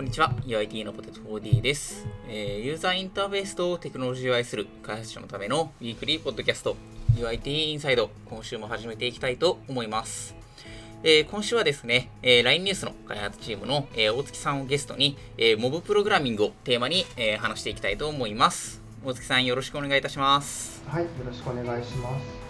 こんにちは、UIT のポテト 4D です、えーユーザーインターフェースとテクノロジーを愛する開発者のためのウィークリーポッドキャスト UIT インサイド今週も始めていきたいと思います。えー今週はですね、えー LINE ニュースの開発チームの、え大月さんをゲストに、えーモブプログラミングをテーマに、え話していきたいと思います。大月さんよろしくお願いいたします。はい、よろしくお願いします。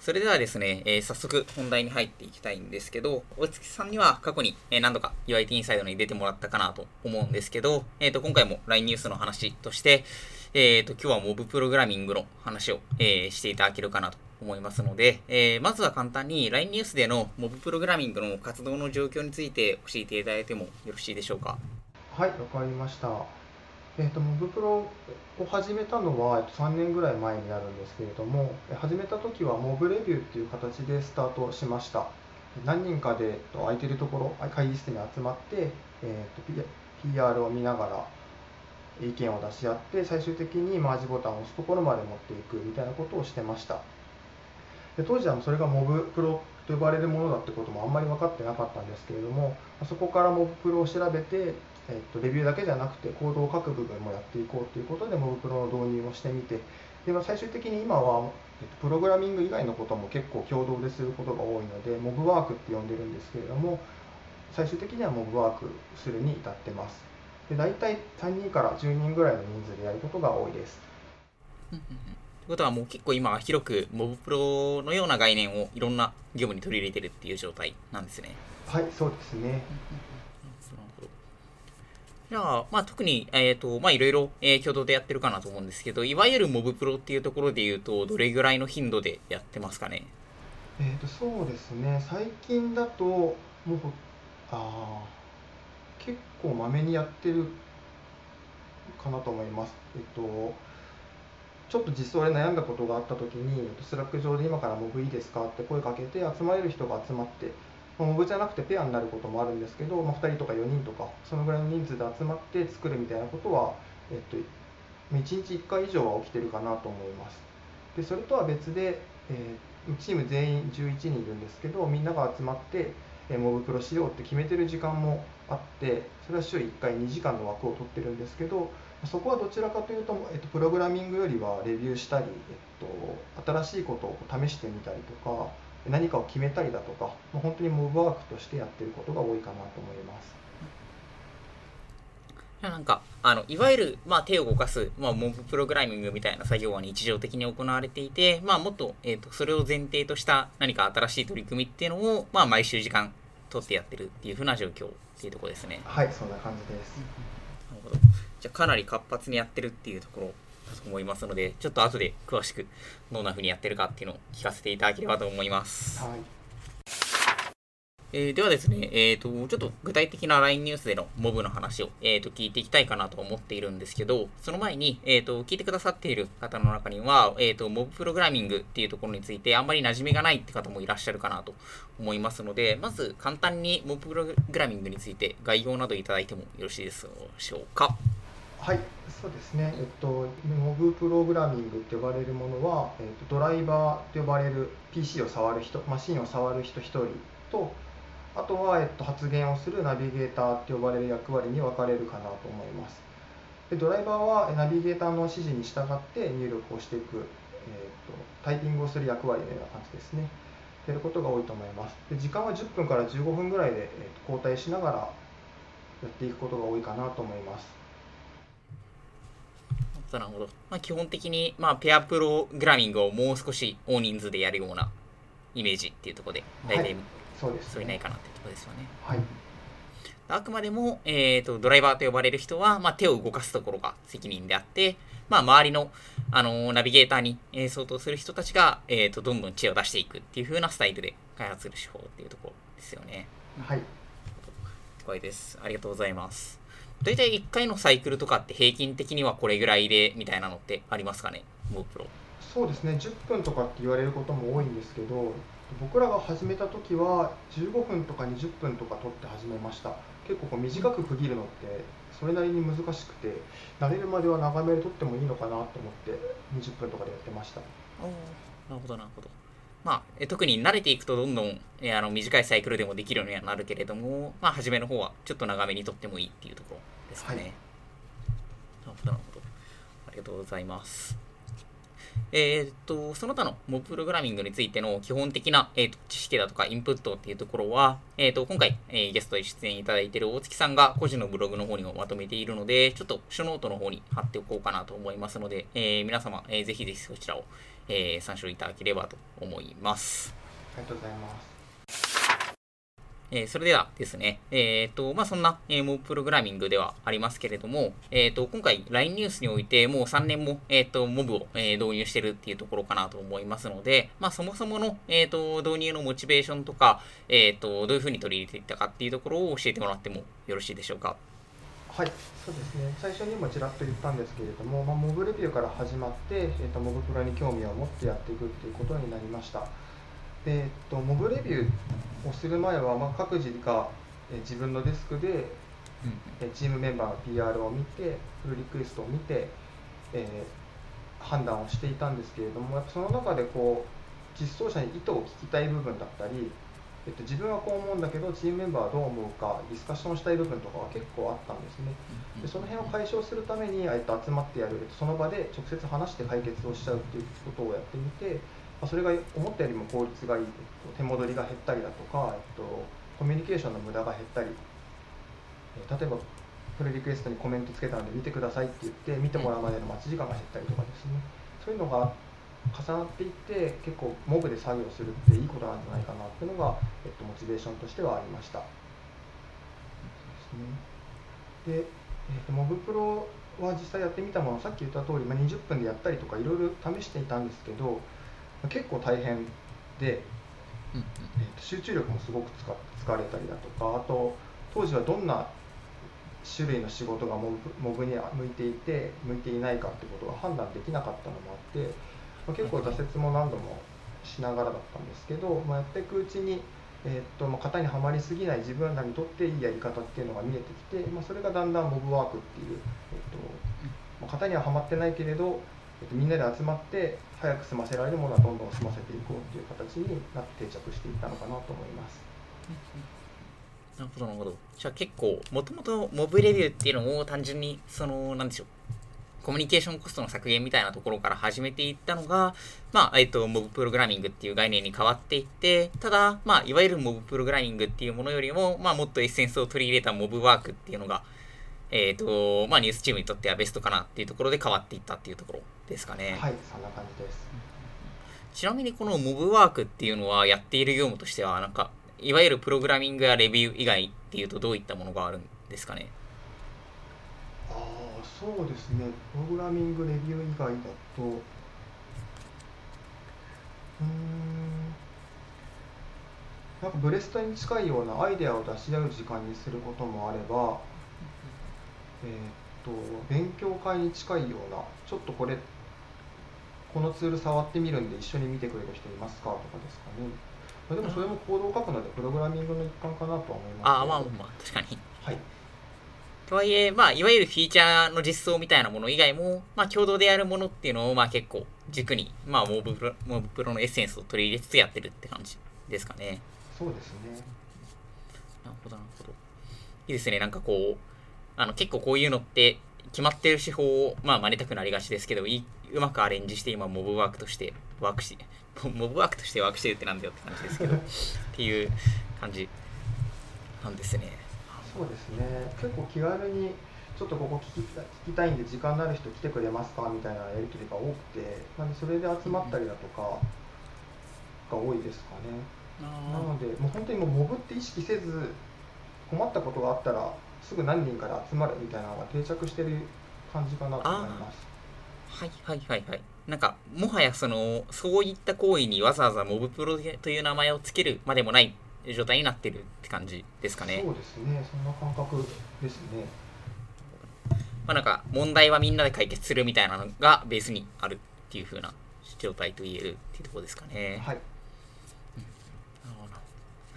それではですね、えー早速本題に入っていきたいんですけど、大月さんには過去に、えー何度か UIT インサイドに出てもらったかなと思うんですけど、えー、と今回も LINE ニュースの話として、えー、と今日はモブプログラミングの話を、えしていただけるかなと思いますので、えまずは簡単に LINE ニュースでのモブプログラミングの活動の状況について教えていただいてもよろしいでしょうか？はい、わかりました。えっ、と、モブプロを始めたのは、3年ぐらい前になるんですけれども、始めた時はモブレビューっていう形でスタートしました。何人かで、空いてるところ、会議室に集まって、えっと、P- PR を見ながら意見を出し合って、最終的にマージボタンを押すところまで持っていくみたいなことをしてました。で当時はそれがモブプロと呼ばれるものだってこともあんまり分かってなかったんですけれどもそこからモブプロを調べて、えっとレビューだけじゃなくてコードを書く部分もやっていこうということでモブプロの導入をしてみてで、まあ、最終的に今は、えっとプログラミング以外のことも結構共同ですることが多いのでモブワークって呼んでるんですけれども最終的にはモブワークするに至ってます。で大体3人から10人ぐらいの人数でやることが多いです。ということはもう結構今広くモブプロのような概念をいろんな業務に取り入れてるっていう状態なんですね。はいそうですねじゃあ、まあ、特に、えっ、と、まあ、いろいろ、えー共同でやってるかなと思うんですけど、いわゆるモブプロっていうところで言うと、どれぐらいの頻度でやってますかね？えー、とそうですね、最近だと、もうほあ結構まめにやってるかなと思います。えっと、ちょっと実装で悩んだことがあったときに、 Slack 上で今からモブいいですかって声かけて、集まれる人が集まって、モブじゃなくてペアになることもあるんですけど、まあ、2人とか4人とか、そのぐらいの人数で集まって作るみたいなことは、えっと、1日1回以上は起きてるかなと思います。でそれとは別で、えーチーム全員11人いるんですけどみんなが集まって、えーモブプロしようって決めてる時間もあってそれは週1回2時間の枠を取ってるんですけどそこはどちらかというと、えっと、プログラミングよりはレビューしたり、えっと、新しいことを試してみたりとか何かを決めたりだとか、まあ、本当にモブワークとしてやってることが多いかなと思います。なんか、あの、いわゆる、まあ、手を動かす、まあ、モブプログラミングみたいな作業は日常的に行われていて、まあ、もっと、えっ、と、それを前提とした何か新しい取り組みっていうのを、まあ、毎週時間取ってやってるっていう風な状況っていうところですね。はいそんな感じです。なるほど。じゃあかなり活発にやってるっていうところ思いますので、ちょっと後で詳しくどんな風にやってるかっていうのを聞かせていただければと思います。はいえーではですね、えーと、ちょっと具体的な LINE ニュースでのモブの話を、えーと聞いていきたいかなと思っているんですけど、その前に、えーと聞いてくださっている方の中には、えーとモブプログラミングっていうところについてあんまり馴染みがないって方もいらっしゃるかなと思いますので、まず簡単にモブプログラミングについて概要などいただいてもよろしいでしょうか。はい、そうですね、えっと、モブプログラミングって呼ばれるものは、えっと、ドライバーと呼ばれる PC を触る人、マシンを触る人1人と、あとは、えっと、発言をするナビゲーターって呼ばれる役割に分かれるかなと思います。でドライバーはナビゲーターの指示に従って入力をしていく、えっと、タイピングをする役割のような感じですね。やることが多いと思います。で時間は10分から15分ぐらいで、えっと、交代しながらやっていくことが多いかなと思います。なるほど。まあ、基本的に、まあ、ペアプログラミングをもう少し大人数でやるようなイメージっていうところで、大体はいそうです、それないかなっていうところですよね。はい。あくまでも、えー、とドライバーと呼ばれる人は、まあ、手を動かすところが責任であって、まあ、周りの、あのーナビゲーターに、えー相当する人たちが、えー、とどんどん知恵を出していくっていう風なスタイルで開発する手法っていうところですよね。はい。了解です。ありがとうございます。大体1回のサイクルとかって平均的にはこれぐらいでみたいなのってありますかね、モープロ。そうですね、10分とかって言われることも多いんですけど、僕らが始めた時は15分とか20分とか取って始めました。結構こう短く区切るのってそれなりに難しくて、慣れるまでは長めで取ってもいいのかなと思って20分とかでやってました。なるほど、なるほど。まあ、特に慣れていくとどんどんえあの短いサイクルでもできるようにはなるけれども、まあ、初めの方はちょっと長めにとってもいいっていうところですかね。はい、なるほど、なるほど。ありがとうございます。えー、っと、その他のモブプログラミングについての基本的な、えー、と知識だとかインプットっていうところは、えー、っと、今回、えー、ゲストで出演いただいている大月さんが個人のブログの方にもまとめているので、ちょっとショーノートの方に貼っておこうかなと思いますので、えー、皆様、えー、ぜひぜひそちらを、えー、参照いただければと思います。ありがとうございます。えー、それではですね、えっ、ー、と、まあ、そんな、えー、モブプログラミングではありますけれども、えっ、と、今回 LINE ニュースにおいてもう3年も、えっ、と、モブを、え導入してるっていうところかなと思いますので、まあ、そもそもの、えっ、と、導入のモチベーションとか、えっ、と、どういうふうに取り入れていったかっていうところを教えてもらってもよろしいでしょうか。はい、そうですね。最初にもちらっと言ったんですけれども、まあ、モブレビューから始まって、えっ、と、モブプロに興味を持ってやっていくっていうことになりました。で、えっと、モブレビューをする前は、まあ、各自がえ自分のデスクで、えチームメンバーの PR を見てプルリクエストを見て、えー、判断をしていたんですけれどもやっぱその中でこう実装者に意図を聞きたい部分だったり、えっと、自分はこう思うんだけどチームメンバーはどう思うかディスカッションしたい部分とかは結構あったんですね。でその辺を解消するために、えっと、集まってやる。その場で直接話して解決をしちゃうっていうことをやってみてそれが思ったよりも効率がいい、手戻りが減ったりだとか、えっとコミュニケーションの無駄が減ったり。例えばプレリクエストにコメントつけたので見てくださいって言って見てもらうまでの待ち時間が減ったりとかですね。そういうのが重なっていって結構モブで作業するっていいことなんじゃないかなっていうのが、えっと、モチベーションとしてはありました。で、えっと、モブプロは実際やってみたものさっき言った通り、まあ、20分でやったりとかいろいろ試していたんですけど結構大変でえー、と集中力もすごく使疲れたりだとかあと当時はどんな種類の仕事がモブに向いていて向いていないかってことが判断できなかったのもあって、まあ、結構挫折も何度もしながらだったんですけど、まあ、やっていくうちに、えー、っとまあ、型にはまりすぎない自分らにとっていいやり方っていうのが見えてきて、まあ、それがだんだんモブワークっていう、えー、っとまあ、型にははまってないけれどえっと、みんなで集まって早く済ませられるものはどんどん済ませていこうっていう形になって定着していったのかなと思います。なるほどなるほど。じゃあ結構もともとモブレビューっていうのを単純にそのなんでしょうコミュニケーションコストの削減みたいなところから始めていったのが、まあ、えっと、モブプログラミングっていう概念に変わっていって、ただ、まあ、いわゆるモブプログラミングっていうものよりも、まあ、もっとエッセンスを取り入れたモブワークっていうのが、えっ、ー、と、まあ、ニュースチームにとってはベストかなっていうところで変わっていったっていうところですかね。はい、そんな感じです。ちなみにこのモブワークっていうのはやっている業務としては、なんか、いわゆるプログラミングやレビュー以外っていうとどういったものがあるんですかね？そうですね。プログラミング、レビュー以外だと、うん、なんかブレストに近いようなアイデアを出し合う時間にすることもあれば、えー、っと勉強会に近いようなちょっとこれこのツール触ってみるんで一緒に見てくれる人いますかとかですかね。でもそれもコードを書くのでプログラミングの一環かなとは思いますああまあまあ確かに。はいとはいえ、まあ、いわゆるフィーチャーの実装みたいなもの以外も、まあ、共同でやるものっていうのを、まあ、結構軸に、まあ、モブプロモブプロのエッセンスを取り入れつつやってるって感じですかね。そうですね。なるほど、なるほど。いいですね。なんかこう、あの結構こういうのって決まってる手法を、まあ、真似たくなりがちですけどいうまくアレンジして今モブワークとしてワークしモブワークとしてワークしてるってなんだよって感じですけど。っていう感じなんですねそうですね結構気軽にちょっとここ聞き聞きたいんで時間のある人来てくれますかみたいなやり取りが多くてなんでそれで集まったりだとかが多いですかね、なのでもう本当にもうモブって意識せず困ったことがあったらすぐ何人から集まるみたいなのが定着してる感じかなと思います。はいはいはいはい。なんか、もはやその、そういった行為にわざわざモブプロという名前を付けるまでもない状態になってるって感じですかね。そうですね。そんな感覚ですね。まあなんか、問題はみんなで解決するみたいなのがベースにあるっていう風な状態と言えるっていうところですかね。はい。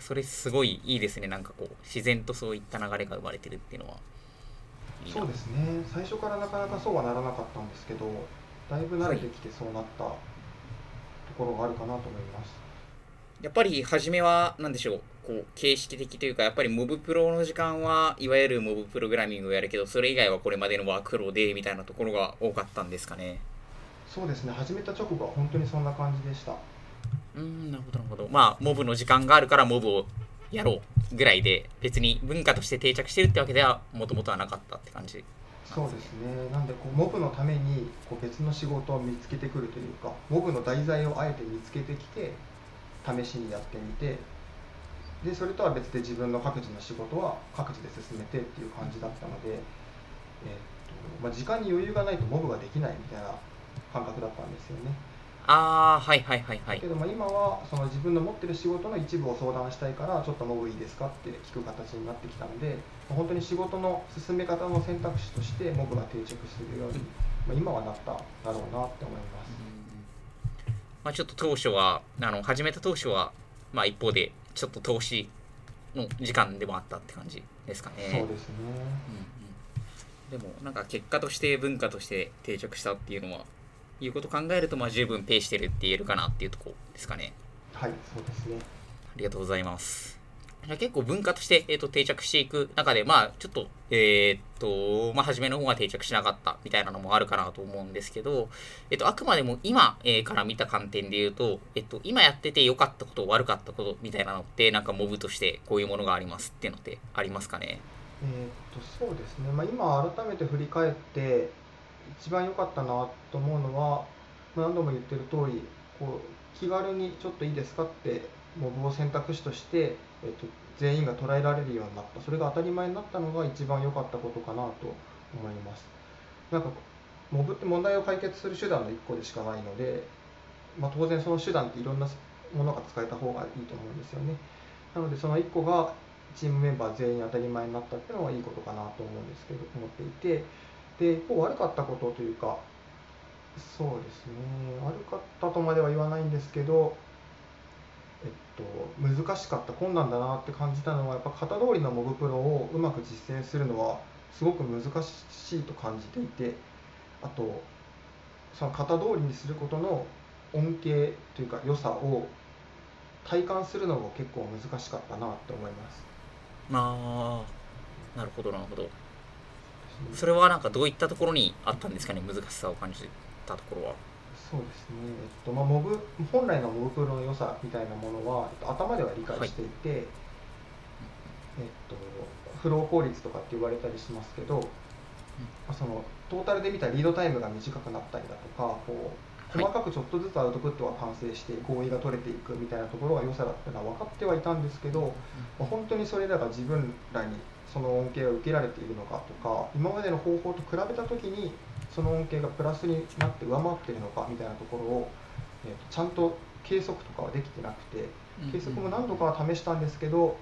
それすごいいいですねなんかこう自然とそういった流れが生まれてるっていうのはそうですね最初からなかなかそうはならなかったんですけどだいぶ慣れてきてそうなったところがあるかなと思います、やっぱり初めは何でしょうこう形式的というかやっぱりモブプロの時間はいわゆるモブプログラミングをやるけどそれ以外はこれまでのワークフローでみたいなところが多かったんですかね。そうですね始めた直後は本当にそんな感じでした。うんなるほどなるほど。まあモブの時間があるからモブをやろうぐらいで別に文化として定着してるってわけではもともとはなかったって感じ。そうですね。なんでこうモブのためにこう別の仕事を見つけてくるというかモブの題材をあえて見つけてきて試しにやってみてでそれとは別で自分の各自の仕事は各自で進めてっていう感じだったので、えーっとまあ、時間に余裕がないとモブができないみたいな感覚だったんですよね。ああはいはいはいはいけども今はその自分の持ってる仕事の一部を相談したいからちょっとモブいいですかって聞く形になってきたので本当に仕事の進め方の選択肢としてモブが定着するように、まあ、今はなっただろうなって思います。まあ、ちょっと当初はあの始めた当初は、まあ、一方でちょっと投資の時間でもあったって感じですかね。そうですね。うんうん、でもなんか結果として文化として定着したっていうのはいうことを考えるとまあ十分ペイしてるって言えるかなっていうところですかね。はい、そうですね。ありがとうございます。結構文化として、えー、と定着していく中で、まあ、ちょっと、えーっと、まあ、初めの方が定着しなかったみたいなのもあるかなと思うんですけど、えっと、あくまでも今、えーから見た観点で言うと、えっと、今やってて良かったこと、悪かったことみたいなのって、なんかモブとしてこういうものがありますっていうのってありますかね？えっとそうですね、まあ、今改めて振り返って一番良かったなと思うのは、まあ、何度も言ってる通りこう気軽にちょっといいですかってモブを選択肢として、えっと全員が捉えられるようになった。それが当たり前になったのが一番良かったことかなと思います。なんかモブって問題を解決する手段の1個でしかないので、まあ、当然その手段っていろんなものが使えた方がいいと思うんですよね。なのでその1個がチームメンバー全員当たり前になったっていうのはいいことかなと思うんですけど思っていて。で一方悪かったことというかそうですね。悪かったとまでは言わないんですけどえっと難しかった困難だなって感じたのはやっぱ型通りのモブプロをうまく実践するのはすごく難しいと感じていてあとその型通りにすることの恩恵というか良さを体感するのも結構難しかったなって思います。まあ、なるほど、なるほど。それはなんかどういったところにあったんですかね、難しさを感じたところは。そうですね、えっとまあ、モブ本来のモブプロの良さみたいなものは、えっと、頭では理解していて、えっと、フロー効率とかって言われたりしますけど、まあそのトータルで見たリードタイムが短くなったりだとかこうはい。細かくちょっとずつアウトプットが完成して合意が取れていくみたいなところが良さだっていうのは分かってはいたんですけど、まあ本当にそれらが自分らにその恩恵を受けられているのかとか今までの方法と比べた時にその恩恵がプラスになって上回っているのかみたいなところを、えーとちゃんと計測とかはできてなくて計測も何度かは試したんですけど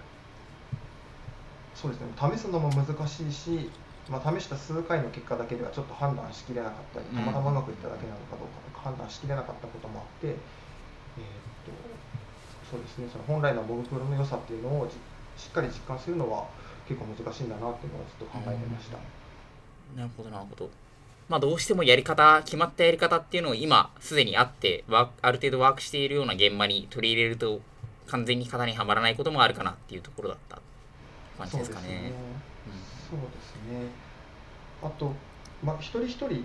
そうですね試すのも難しいし、まあ、試した数回の結果だけではちょっと判断しきれなかったりたまたまうまくいっただけなのかどうかとか判断しきれなかったこともあって、えー、とそうですねその本来のモブプロの良さっていうのをじしっかり実感するのは結構難しいんだなっていうのはずっと考えてました。なるほど、なるほど。まあ、どうしてもやり方、決まったやり方っていうのを今、すでにあって、ある程度ワークしているような現場に取り入れると、完全に型にはまらないこともあるかなっていうところだった感じですかね。そうですね。そうですねあと、まあ、一人一人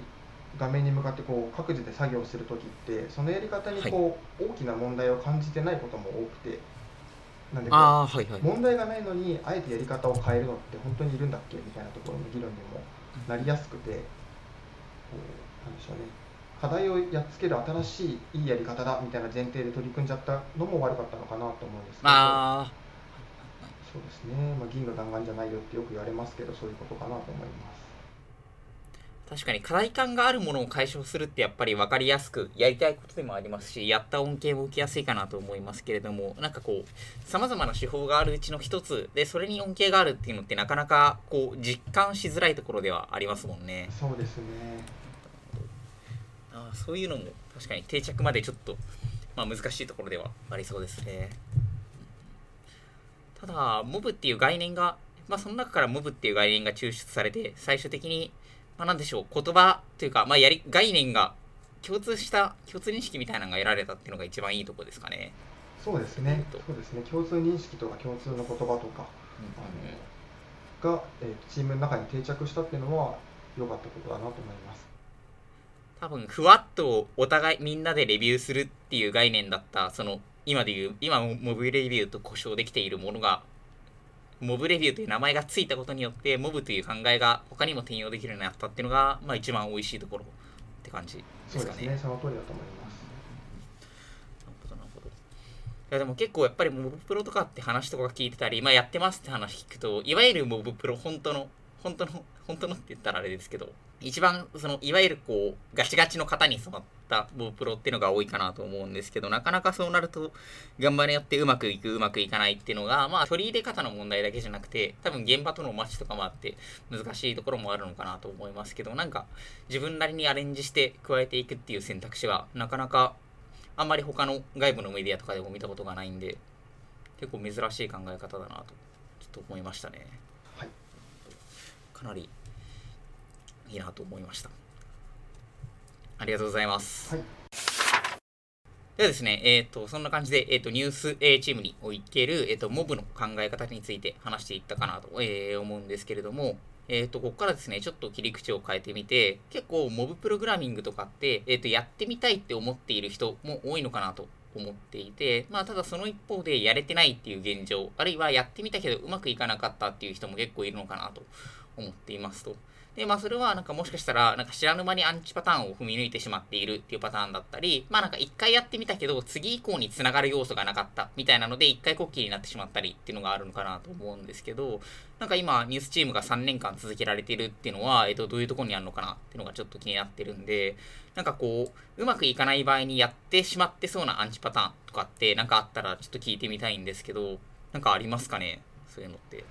画面に向かってこう各自で作業するときってそのやり方にこう、大きな問題を感じてないことも多くてなんでこうはいはい。問題がないのにあえてやり方を変えるのって本当にいるんだっけみたいなところの議論にもなりやすくてなんでしょうね課題をやっつける新しいいいやり方だみたいな前提で取り組んじゃったのも悪かったのかなと思うんですけど。そうですね、まあ、銀の弾丸じゃないよってよく言われますけど、そういうことかなと思います。確かに課題感があるものを解消するってやっぱり分かりやすくやりたいことでもありますしやった恩恵も受けやすいかなと思いますけれどもなんかこうさまざまな手法があるうちの一つでそれに恩恵があるっていうのってなかなかこう実感しづらいところではありますもんねそうですね。あーそういうのも確かに定着までちょっと、まあ、難しいところではありそうですねただモブっていう概念が、まあ、その中からモブっていう概念が抽出されて最終的に、まあ、なんでしょう言葉というか、まあ、やり概念が共通した共通認識みたいなのが得られたっていうのが一番いいところですかね。そうですね。そうですね。共通認識とか共通の言葉とか、うん、あのが、えー、チームの中に定着したっていうのは良かったことだなと思います。多分ふわっとお互いみんなでレビューするっていう概念だったその今でいう今モブレビューと故障できているものがモブレビューという名前がついたことによってモブという考えが他にも転用できるようになったっていうのが、まあ、一番美味しいところって感じですかね。そうですねその通りだと思います。なるほどなるほど。いやでも結構やっぱりモブプロとかって話とか聞いてたり、まあ、やってますって話聞くといわゆるモブプロ本当の本当の本当のって言ったらあれですけど一番そのいわゆるこうガチガチの型に染まったボプロっていうのが多いかなと思うんですけどなかなかそうなると頑張りやってうまくいくうまくいかないっていうのがまあ取り入れ方の問題だけじゃなくて多分現場とのマッチとかもあって難しいところもあるのかなと思いますけどなんか自分なりにアレンジして加えていくっていう選択肢はなかなかあんまり他の外部のメディアとかでも見たことがないんで結構珍しい考え方だなとちょっと思いましたね。はい、かなりいいなと思いました。ありがとうございます。はい、ではですね、えっ、ー、と、そんな感じで、えっ、ー、と、ニュース A チームにおける、えっ、ー、と、モブの考え方について話していったかなと、え思うんですけれども、えっ、と、ここからですね、ちょっと切り口を変えてみて、結構、モブプログラミングとかって、えっ、と、やってみたいって思っている人も多いのかなと思っていて、まあ、ただその一方で、やれてないっていう現状、あるいはやってみたけどうまくいかなかったっていう人も結構いるのかなと思っていますと。で、まあそれはなんかもしかしたら、なんか知らぬ間にアンチパターンを踏み抜いてしまっているっていうパターンだったり、まあなんか一回やってみたけど、次以降につながる要素がなかったみたいなので、一回コッキーになってしまったりっていうのがあるのかなと思うんですけど、なんか今、ニュースチームが3年間続けられてるっていうのは、えっと、どういうところにあるのかなっていうのがちょっと気になってるんで、なんかこう、うまくいかない場合にやってしまってそうなアンチパターンとかって、なんかあったらちょっと聞いてみたいんですけど、なんかありますかね？そういうのって。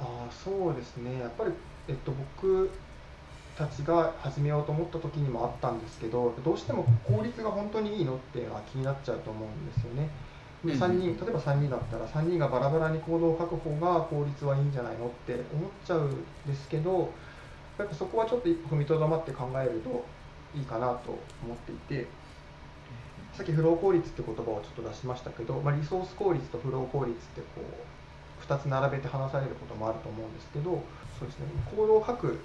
あ、そうですね。やっぱり、えっと、僕、たちが始めようと思った時にもあったんですけどどうしても効率が本当にいいのっていうのは気になっちゃうと思うんですよね。で3人例えば3人だったら3人がバラバラに行動を書く方が効率はいいんじゃないのって思っちゃうんですけどやっぱそこはちょっと一歩踏みとどまって考えるといいかなと思っていてさっきフロー効率って言葉をちょっと出しましたけど、まあ、リソース効率とフロー効率ってこう2つ並べて話されることもあると思うんですけどそうですねコードを書く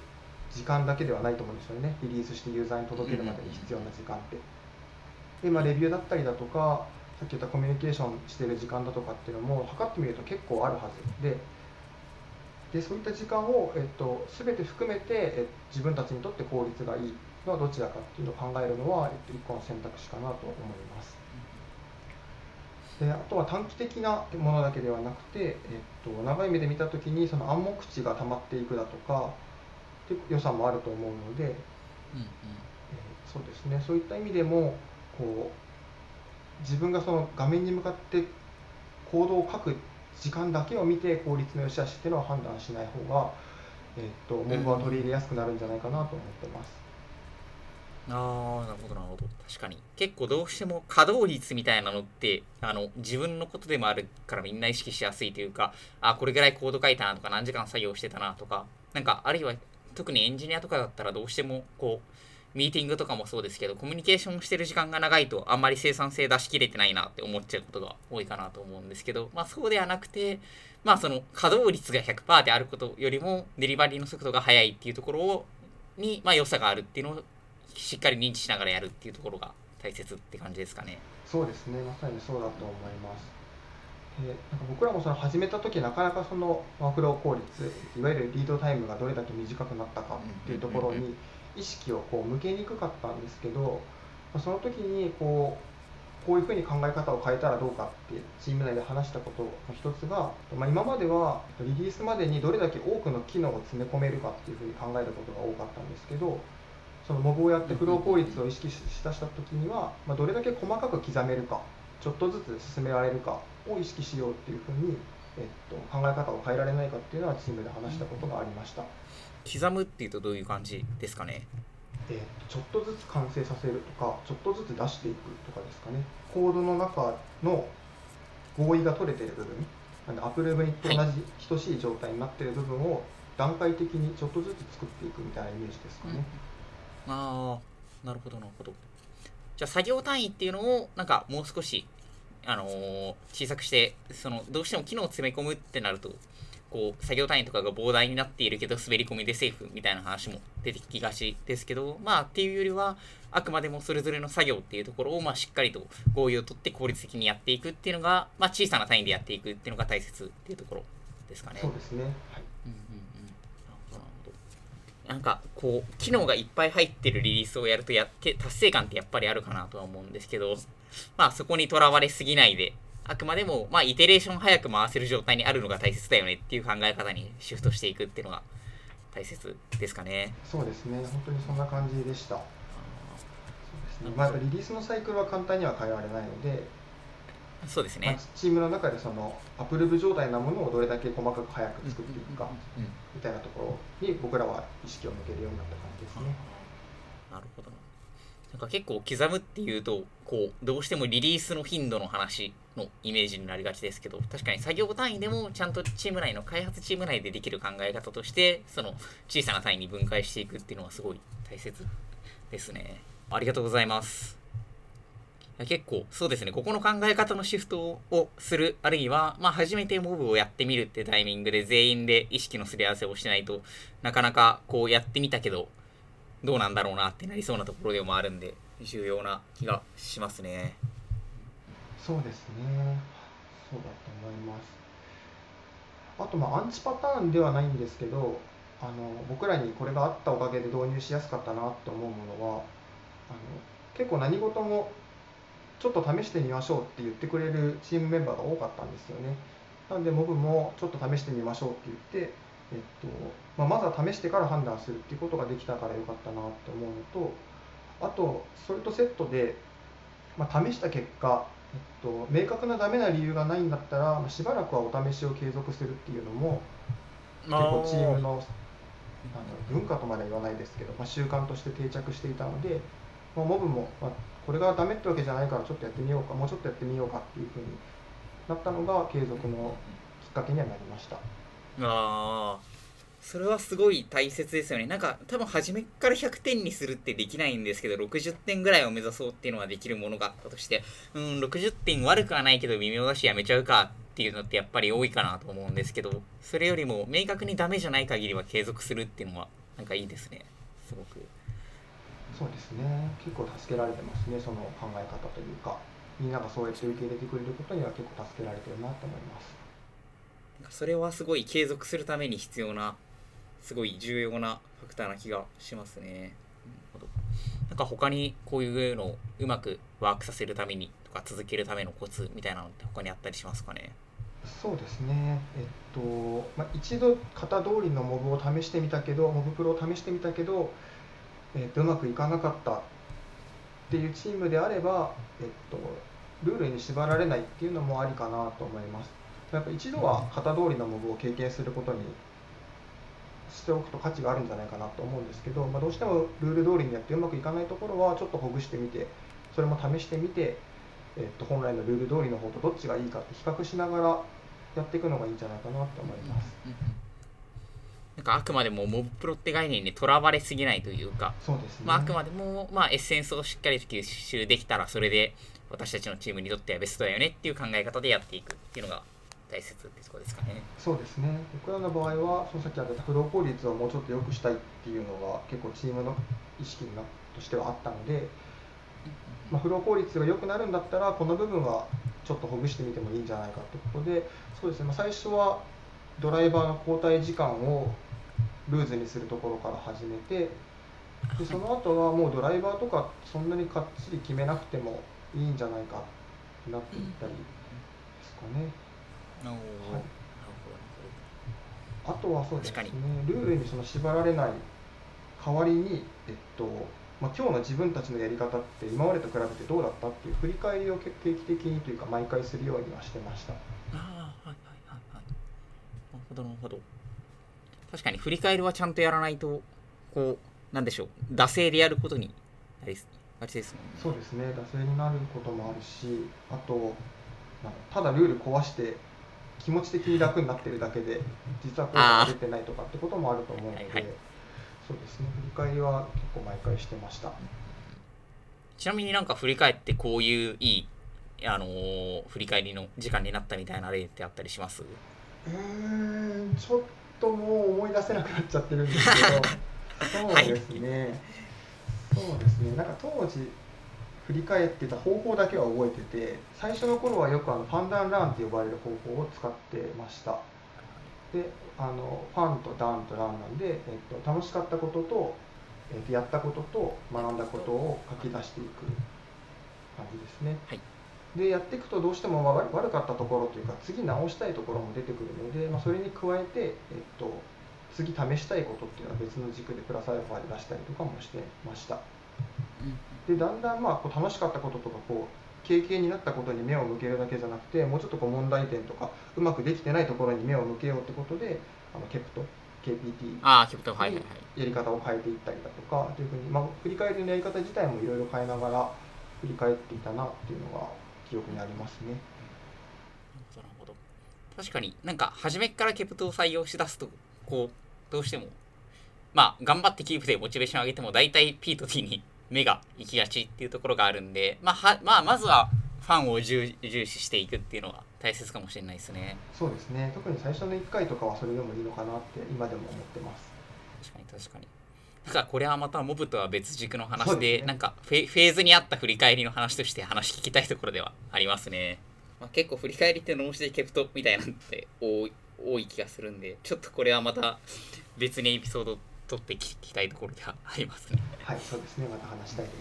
時間だけではないと思うんですよねリリースしてユーザーに届けるまでに必要な時間って。でまあ、レビューだったりだとかさっき言ったコミュニケーションしてる時間だとかっていうのも測ってみると結構あるはずででそういった時間を、えっと、全て含めてえ自分たちにとって効率がいいのはどちらかっていうのを考えるのは、えっと、一個の選択肢かなと思います。であとは短期的なものだけではなくて、えっと、長い目で見た時にその暗黙知が溜まっていくだとかって良さもあると思うので、うんうん、えー、そうですねそういった意味でもこう自分がその画面に向かって行動を書く時間だけを見て効率の良し悪しっていうのは判断しない方が、えー、っと僕は取り入れやすくなるんじゃないかなと思ってます。ああなるほどなるほど。確かに。結構どうしても稼働率みたいなのってあの自分のことでもあるからみんな意識しやすいというかあこれぐらいコード書いたなとか何時間作業してたなとかなんかあるいは特にエンジニアとかだったらどうしてもこうミーティングとかもそうですけどコミュニケーションしてる時間が長いとあんまり生産性出し切れてないなって思っちゃうことが多いかなと思うんですけどまあそうではなくてまあその稼働率が100%であることよりもデリバリーの速度が速いっていうところをにまあ良さがあるっていうのをしっかり認知しながらやるっていうところが大切って感じですかね。そうですねまさにそうだと思います。えなんか僕らもその始めた時なかなかそのワークロー効率いわゆるリードタイムがどれだけ短くなったかっていうところに意識をこう向けにくかったんですけど、まその時にこうこういうふうに考え方を変えたらどうかってチーム内で話したことの一つが、まあ、今まではリリースまでにどれだけ多くの機能を詰め込めるかっていうふうに考えることが多かったんですけどそのモブをやってフロー効率を意識しだした時には、まあ、どれだけ細かく刻めるかちょっとずつ進められるかを意識しようっていうふうに、えっと、考え方を変えられないかっていうのはチームで話したことがありました。刻むっていうとどういう感じですかね？えー、ちょっとずつ完成させるとかちょっとずつ出していくとかですかね。コードの中の合意が取れてる部分なんでアプローブにと同じ、等しい状態になってる部分を段階的にちょっとずつ作っていくみたいなイメージですかね、うん、ああなるほどなるほどじゃあ作業単位っていうのをなんかもう少しあのー小さくしてそのどうしても機能を詰め込むってなるとこう作業単位とかが膨大になっているけど滑り込みでセーフみたいな話も出てきがちですけどまあっていうよりはあくまでもそれぞれの作業っていうところをまあしっかりと合意を取って効率的にやっていくっていうのが、まあ、小さな単位でやっていくっていうのが大切っていうところですかね。そうですね。はい。うんうんうんなるほどなるほどなんかこう機能がいっぱい入ってるリリースをやるとやって達成感ってやっぱりあるかなとは思うんですけどまあそこにとらわれすぎないであくまでもまあイテレーション早く回せる状態にあるのが大切だよねっていう考え方にシフトしていくっていうのが大切ですかね。そうですね。本当にそんな感じでした。そうですね。まあ、リリースのサイクルは簡単には変えられないので、まあそうですね。チームの中でそのアプローブ状態なものをどれだけ細かく早く作っていくかみたいなところに僕らは意識を向けるようになった感じですね。なるほどな。なんか結構刻むっていうと、こう、どうしてもリリースの頻度の話のイメージになりがちですけど、確かに作業単位でもちゃんとチーム内の開発チーム内でできる考え方として、その小さな単位に分解していくっていうのはすごい大切ですね。ありがとうございます。いや結構そうですね、ここの考え方のシフトをする、あるいは、まあ、初めてモブをやってみるってタイミングで全員で意識のすり合わせをしないとなかなかこうやってみたけど、どうなんだろうなってなりそうなところでもあるんで、重要な気がしますね。そうですね。そうだと思います。あと、まあ、アンチパターンではないんですけど、あの僕らにこれがあったおかげで導入しやすかったなって思うものは、あの結構何事もちょっと試してみましょうって言ってくれるチームメンバーが多かったんですよね。なんで、モブもちょっと試してみましょうって言って、えっとまあ、まずは試してから判断するっていうことができたからよかったなって思うのと、あと、それとセットで、まあ、試した結果、えっと、明確なダメな理由がないんだったら、まあしばらくはお試しを継続するっていうのも、結構チームのあの文化とまでは言わないですけど、まあ、習慣として定着していたので、まあ、モブも、まあ、これがダメってわけじゃないからちょっとやってみようかもうちょっとやってみようかっていうふうになったのが継続のきっかけにはなりましたああ、それはすごい大切ですよね。なんか多分初めから100点にするってできないんですけど、60点ぐらいを目指そうっていうのはできるものがあったとして、うん、60点悪くはないけど微妙だしやめちゃうかっていうのってやっぱり多いかなと思うんですけど、それよりも明確にダメじゃない限りは継続するっていうのはなんかいいですね。すごく。そうですね。結構助けられてますねその考え方というか。みんながそうやって受け入れてくれることには結構助けられてるなと思います。それはすごい継続するために必要な、すごい重要なファクターな気がしますね。なんか他にこういうのをうまくワークさせるためにとか続けるためのコツみたいなのって他にあったりしますかね？そうですね、えっとまあ、一度型通りのモブを試してみたけど、モブプロを試してみたけど、えっと、うまくいかなかったっていうチームであれば、えっと、ルールに縛られないっていうのもありかなと思います。やっぱ一度は型通りのモブを経験することにしておくと価値があるんじゃないかなと思うんですけど、まあ、どうしてもルール通りにやってうまくいかないところはちょっとほぐしてみて、それも試してみて、えっと、本来のルール通りの方とどっちがいいかって比較しながらやっていくのがいいんじゃないかなと思います。なんかあくまでもモブプロって概念にとらわれすぎないというか、そうですね。まあ、あくまでも、まあ、エッセンスをしっかりと吸収できたらそれで私たちのチームにとってはベストだよねっていう考え方でやっていくっていうのが大切ってとこですかね。そうですね。僕らの場合は、そのさっき挙げたフロー効率をもうちょっと良くしたいっていうのが結構チームの意識なとしてはあったので、まあ、フロー効率が良くなるんだったら、この部分はちょっとほぐしてみてもいいんじゃないかってことで、そうですね。まあ、最初はドライバーの交代時間をルーズにするところから始めて、でその後はもうドライバーとかそんなにかっちり決めなくてもいいんじゃないかってなっていったりですかね。はいあとはそうですねルールにその縛られない代わりに、えっとまあ、今日の自分たちのやり方って今までと比べてどうだったっていう振り返りを定期的にというか毎回するようにはしてました。ああ、はいはいはいはい。なるほど、なるほど。確かに振り返りはちゃんとやらないと、こう、なんでしょう、惰性でやることになりがちですもんね。そうですね、惰性になることもあるし、あと、まあただルール壊して気持ち的に楽になってるだけで、実は効果が出てないとかってこともあると思うので、はいはい。そうですね、振り返りは結構毎回してました。ちなみになんか振り返ってこういういいあのー振り返りの時間になったみたいな例ってあったりします？うーんちょっともう思い出せなくなっちゃってるんですけど。そうですね、そうですね。なんか当時振り返ってた方法だけは覚えてて最初の頃はよくあのファンダンランって呼ばれる方法を使ってました。であのファンとダンとランなんで、えっと、楽しかったことと、えっと、やったことと学んだことを書き出していく感じですね、はいでやっていくとどうしても悪悪かったところというか次直したいところも出てくるので、まあ、それに加えて、えっと、次試したいことっていうのは別の軸でプラスアルファで出したりとかもしてました。でだんだんまあこう楽しかったこととかこう経験になったことに目を向けるだけじゃなくてもうちょっとこう問題点とかうまくできてないところに目を向けようってことであのケプト KPT ああキャプテンはいはいはい。やり方を変えていったりだとかというふうに、まあ、振り返りのやり方自体もいろいろ変えながら振り返っていたなっていうのが記憶にありますね。なるほど確かになんか初めからケプトを採用しだすとこうどうしてもまあ頑張ってキープでモチベーション上げても大体 P と T に 目が行きがちっていうところがあるんでまあは、まあ、まずはファンを重重視していくっていうのが大切かもしれないですねそうですね特に最初の1回とかはそれでもいいのかなって今でも思ってます。確かに確かになんかこれはまたモブとは別軸の話でですね。なんかフェフェーズに合った振り返りの話として話聞きたいところではありますね、まあ、結構振り返りって脳死でケプトみたいなんて多い多い気がするんでちょっとこれはまた別にエピソード取って聞きたいところではありますね。はい、そうですね。また話したいです。い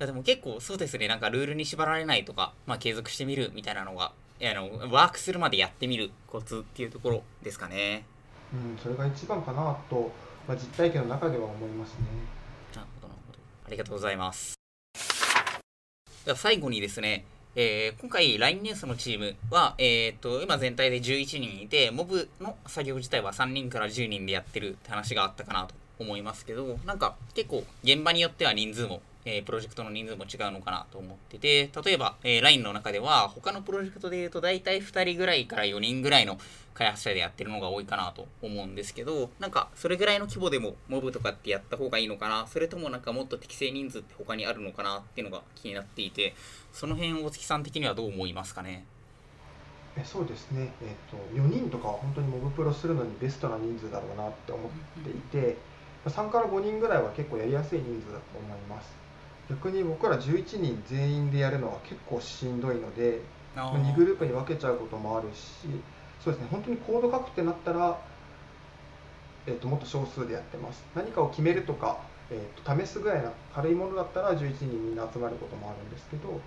やでも結構そうですね。なんかルールに縛られないとか、まあ、継続してみるみたいなのがあのワークするまでやってみるコツっていうところですかねうん、それが一番かなと、まあ、実体験の中では思いますね。なるほど、なるほど。ありがとうございます。では最後にですね、えー今回 LINE ニュースのチームは、えーっと、今全体で11人いて、モブの作業自体は3人から10人でやってるって話があったかなと思いますけど、なんか結構現場によっては人数も、えープロジェクトの人数も違うのかなと思ってて、例えば、えー LINE の中では他のプロジェクトで言うと大体2人ぐらいから4人ぐらいの開発者でやってるのが多いかなと思うんですけど、なんかそれぐらいの規模でもモブとかってやった方がいいのかな、それともなんかもっと適正人数って他にあるのかなっていうのが気になっていて、その辺大月さん的にはどう思いますかね？えそうですね、えっと4人とかは本当にモブプロするのにベストな人数だろうなって思っていて、3から5人ぐらいは結構やりやすい人数だと思います。逆に僕ら11人全員でやるのは結構しんどいので、あまあ2グループに分けちゃうこともあるし、そうですね、本当にコード書くってなったら、えっともっと少数でやってます。何かを決めるとか、えっと試すぐらいな軽いものだったら11人みんな集まることもあるんですけど、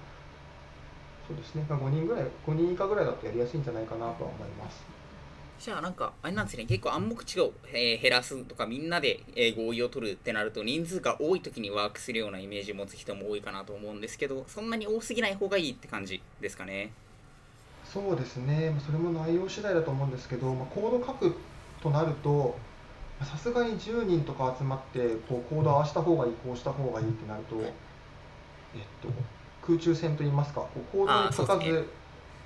そうですね、まあ、5人ぐらい、5人以下ぐらいだとやりやすいんじゃないかなとは思います。じゃあなんかあれなんですね結構暗黙知を、えー減らすとかみんなで、えー合意を取るってなると人数が多い時にワークするようなイメージを持つ人も多いかなと思うんですけどそんなに多すぎない方がいいって感じですかね？そうですね、まあそれも内容次第だと思うんですけど、まあ、コード書くとなると、まあさすがに10人とか集まってこうコードをああした方がいい、こうした方がいいってなると、えっと、空中戦といいますか、こうコードに書かず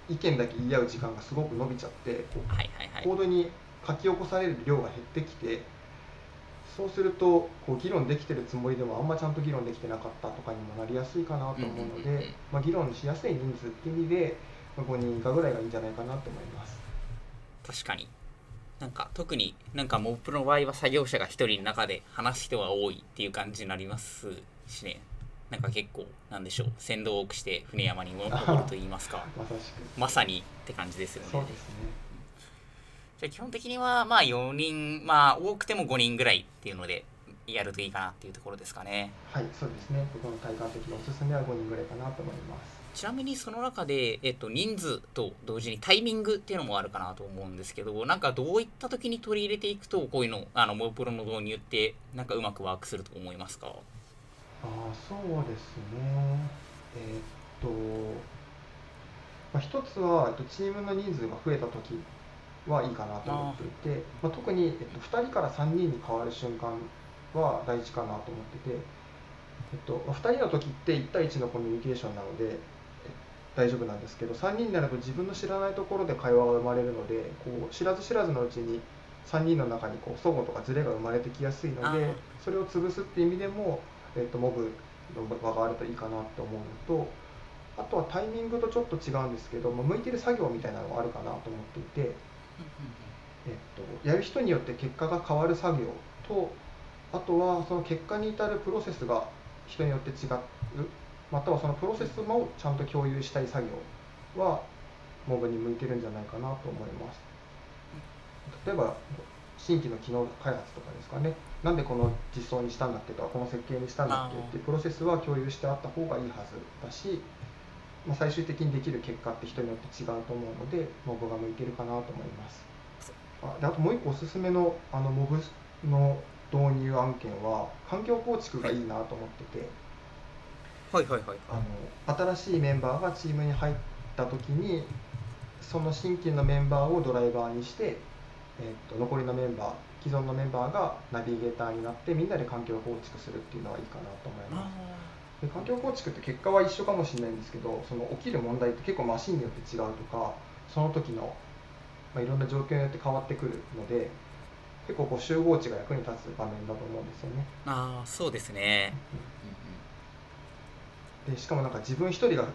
意見だけ言い合う時間がすごく伸びちゃって、はいはいはい。コードに書き起こされる量が減ってきて、そうするとこう議論できてるつもりでもあんまちゃんと議論できてなかったとかにもなりやすいかなと思うのうんうんうんうん。で、まあ、議論しやすい人数っていう意味で、まあ5人以下ぐらいがいいんじゃないかなと思います。確かに。なんか特になんかモップの場合は作業者が一人の中で話す人が多いっていう感じになりますしねなんか結構なんでしょう先導を多くして船山に登ると言いますかまさしく。まさにって感じですよねそうですね。じゃあ基本的にはまあ4人まあ多くても5人ぐらいっていうのでやるといいかなっていうところですかねはい、そうですね。僕の体感的なおすすめは5人ぐらいかなと思います。ちなみにその中で、えっと、人数と同時にタイミングっていうのもあるかなと思うんですけどなんかどういった時に取り入れていくとこういうのあのモブプロの導入ってなんかうまくワークすると思いますか？ああ、そうですね。えーっと、まあ、一つは、えっと、チームの人数が増えた時はいいかなと思っていて、まあ、特に、えっと、2人から3人に変わる瞬間は大事かなと思ってて、えっとまあ、2人の時って1対1のコミュニケーションなので、え大丈夫なんですけど、3人になると自分の知らないところで会話が生まれるので、こう知らず知らずのうちに3人の中にこう齟齬とかズレが生まれてきやすいのでそれを潰すっていう意味でも、えっとモブの場があるといいかなって思うのと、あとはタイミングとちょっと違うんですけど、まあ、向いてる作業みたいなのがあるかなと思っていて、えっと、やる人によって結果が変わる作業とあとはその結果に至るプロセスが人によって違うまたはそのプロセスもちゃんと共有したい作業はモブに向いてるんじゃないかなと思います。例えば新規の機能開発とかですかね。なんでこの実装にしたんだっけとかこの設計にしたんだっけっていうプロセスは共有してあった方がいいはずだし、まあ、最終的にできる結果って人によって違うと思うのでモブが向いてるかなと思います。あであともう一個おすすめのあのモブの導入案件は環境構築がいいなと思ってて、はいはいはい。あの新しいメンバーがチームに入った時にその新規のメンバーをドライバーにしてえー、と残りのメンバー既存のメンバーがナビゲーターになってみんなで環境構築するっていうのはいいかなと思います。で環境構築って結果は一緒かもしれないんですけどその起きる問題って結構マシンによって違うとかその時の、まあ、いろんな状況によって変わってくるので結構こう集合値が役に立つ場面だと思うんですよね。ああそうですね、でしかもなんか自分一人が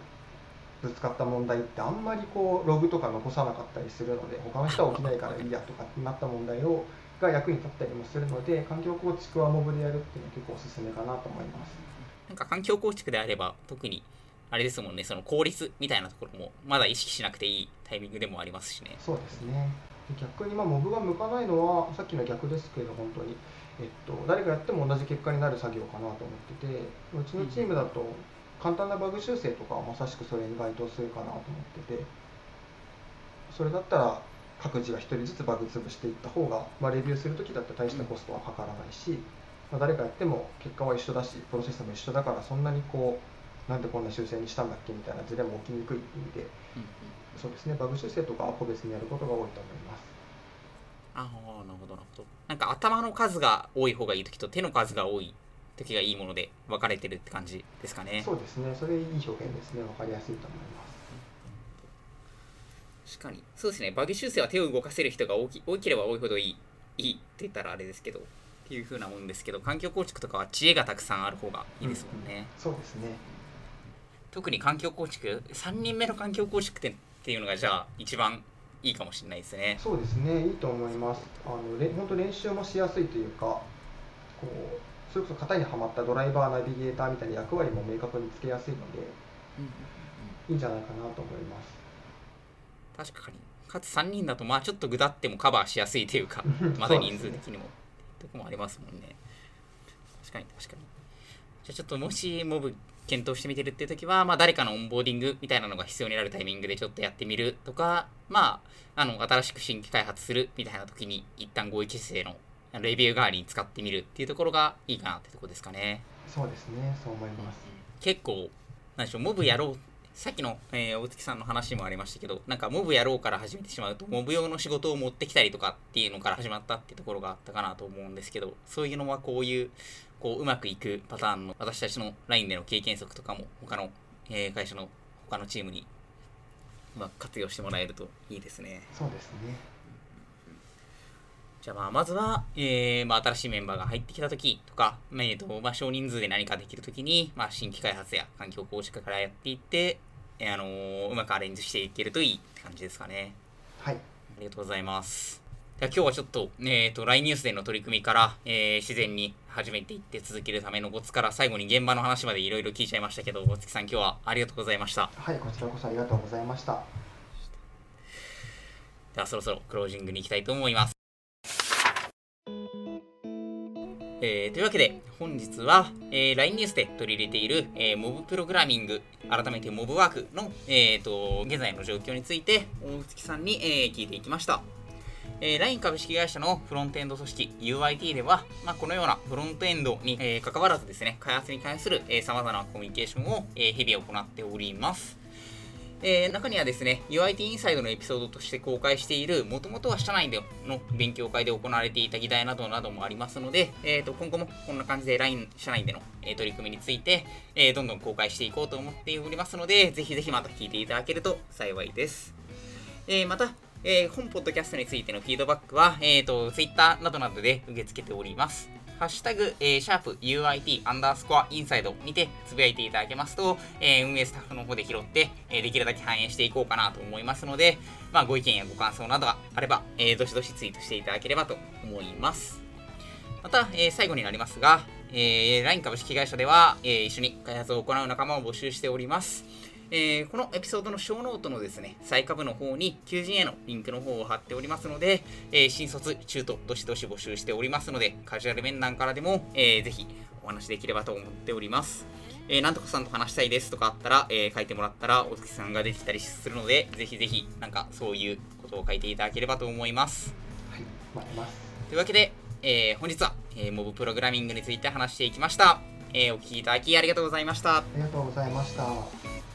ぶつかった問題ってあんまりこうログとか残さなかったりするので他の人は起きないからいいやとかってなった問題をが役に立ったりもするので環境構築はモブでやるっていうのは結構おすすめかなと思います。なんか環境構築であれば特にあれですもんねその効率みたいなところもまだ意識しなくていいタイミングでもありますしね。そうですね。逆にまあモブが向かないのはさっきの逆ですけど本当にえっと、誰がやっても同じ結果になる作業かなと思っててうちのチームだと簡単なバグ修正とかはまさしくそれに該当するかなと思っててそれだったら各自が1人ずつバグ潰していった方が、まあ、レビューする時だって大したコストはかからないし、まあ、誰かやっても結果は一緒だしプロセスも一緒だからそんなにこうなんでこんな修正にしたんだっけみたいなズレも起きにくいっていう意味で、そうですね。バグ修正とかは個別にやることが多いと思います。ああなるほどなるほど。なんか頭の数が多い方がいい時と手の数が多い時がいいもので分かれてるって感じですかね。そうですね。それいい表現ですね。分かりやすいと思います。確かに。そうですね。バグ修正は手を動かせる人が大き多ければ多いほどいいいいって言ったらあれですけどっていう風なもんですけど環境構築とかは知恵がたくさんある方がいいですもんね、うん、そうですね。特に環境構築3人目の環境構築点っていうのがじゃあ一番いいかもしれないですね。そうですね。いいと思います。あのれ本当練習もしやすいというかこうそれこそ型にはまったドライバーナビゲーターみたいな役割も明確につけやすいので、いいんじゃないかなと思います。確かに。かつ3人だとまあちょっとぐだってもカバーしやすいというか まだ人数的にも。とこもありますもんね。確かに確かに。じゃあちょっともしモブ検討してみてるっていう時は、まあ、誰かのオンボーディングみたいなのが必要になるタイミングでちょっとやってみるとか、まあ、あの新しく新規開発するみたいな時に一旦合意規制のレビュー代わりに使ってみるっていうところがいいかなってとこですかね。そうですね、そう思います。結構、なんでしょう、モブやろう、さっきの、えー、大月さんの話もありましたけど、なんかモブやろうから始めてしまうと、モブ用の仕事を持ってきたりとかっていうのから始まったっていうところがあったかなと思うんですけど、そういうのはこういう、こう、うまくいくパターンの、私たちの LINE での経験則とかも、他の、えー、会社の他のチームに、まあ、活用してもらえるといいですね。そうですね。じゃあまあまずは、えーまあ、新しいメンバーが入ってきたときとか、えーとまあ、少人数で何かできるときに、まあ、新規開発や環境構築からやっていって、えー、あのー、うまくアレンジしていけるといいって感じですかね。はい。ありがとうございます。では今日はちょっと、えっ、ー、と、LINE ニュースでの取り組みから、えー、自然に始めていって続けるためのコツから最後に現場の話までいろいろ聞いちゃいましたけど、大月さん今日はありがとうございました。はい、こちらこそありがとうございました。ではそろそろクロージングに行きたいと思います。えー、というわけで、本日は、えー、LINE ニュースで取り入れている、えー、モブプログラミング、改めてモブワークの、えーと、現在の状況について、大月さんに、えー、聞いていきました。えー、LINE 株式会社のフロントエンド組織 UIT では、まあ、このようなフロントエンドに、えー、関わらずですね、開発に関する、えー、様々なコミュニケーションを、えー、日々行っております。えー、中にはですね、UIT インサイドのエピソードとして公開している、もともとは社内での勉強会で行われていた議題などなどもありますので、えー、と今後もこんな感じで LINE 社内での、え、取り組みについて、え、どんどん公開していこうと思っておりますので、ぜひぜひまた聞いていただけると幸いです。え、また、えー、本ポッドキャストについてのフィードバックは、えーと、Twitter などなどで受け付けております。ハッシュタグ、えー、シャープ UIT アンダースコアインサイドにてつぶやいていただけますと、えー、運営スタッフの方で拾って、えー、できるだけ反映していこうかなと思いますので、まあ、ご意見やご感想などがあれば、えー、どしどしツイートしていただければと思います。また、えー、最後になりますが、えー、LINE 株式会社では、えー、一緒に開発を行う仲間を募集しております。えー、このエピソードのショーノートのですね、最下部の方に求人へのリンクの方を貼っておりますので、えー、新卒、中途、どしどし募集しておりますので、カジュアル面談からでも、えー、ぜひお話できればと思っております。えー、なんとかさんと話したいですとかあったら、えー、書いてもらったら、大月さんができたりするので、ぜひぜひ、なんかそういうことを書いていただければと思います。はい、待ってます。というわけで、えー、本日は、えー、モブプログラミングについて話していきました。えー、お聞きいただきありがとうございました。ありがとうございました。